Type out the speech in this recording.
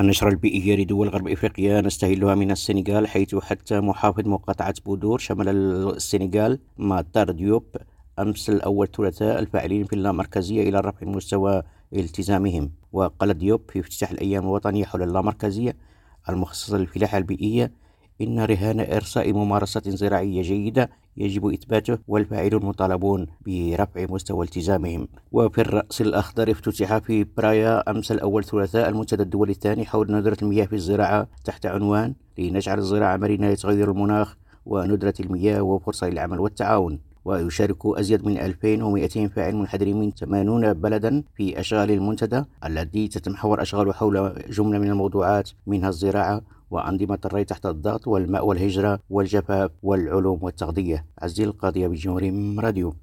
النشرة البيئية لدول غرب إفريقيا نستهلها من السنغال حيث حتى محافظ مقاطعة بودور شمال السنغال ماتار ديوب أمس الأول ثلاثاء الفاعلين في اللامركزية إلى رفع مستوى التزامهم. وقال ديوب في افتتاح الأيام الوطنية حول اللامركزية المخصصة للفلاحة البيئية إن رهان إرساء ممارسة زراعية جيدة يجب إثباته والفاعلون مطالبون برفع مستوى التزامهم. وفي الرأس الأخضر افتتح في برايا أمس الأول ثلاثاء المنتدى الدولي الثاني حول ندرة المياه في الزراعة تحت عنوان لنجعل الزراعة مرنة لتغير المناخ وندرة المياه وفرصة للعمل والتعاون. ويشارك أزيد من 2200 فاعل منحدر من 80 بلدا في أشغال المنتدى الذي تتمحور أشغال حول جملة من الموضوعات منها الزراعة وأنظمة الري تحت الضغط والماء والهجرة والجفاف والعلوم والتغذية. عزيز القاضية بجمهور راديو.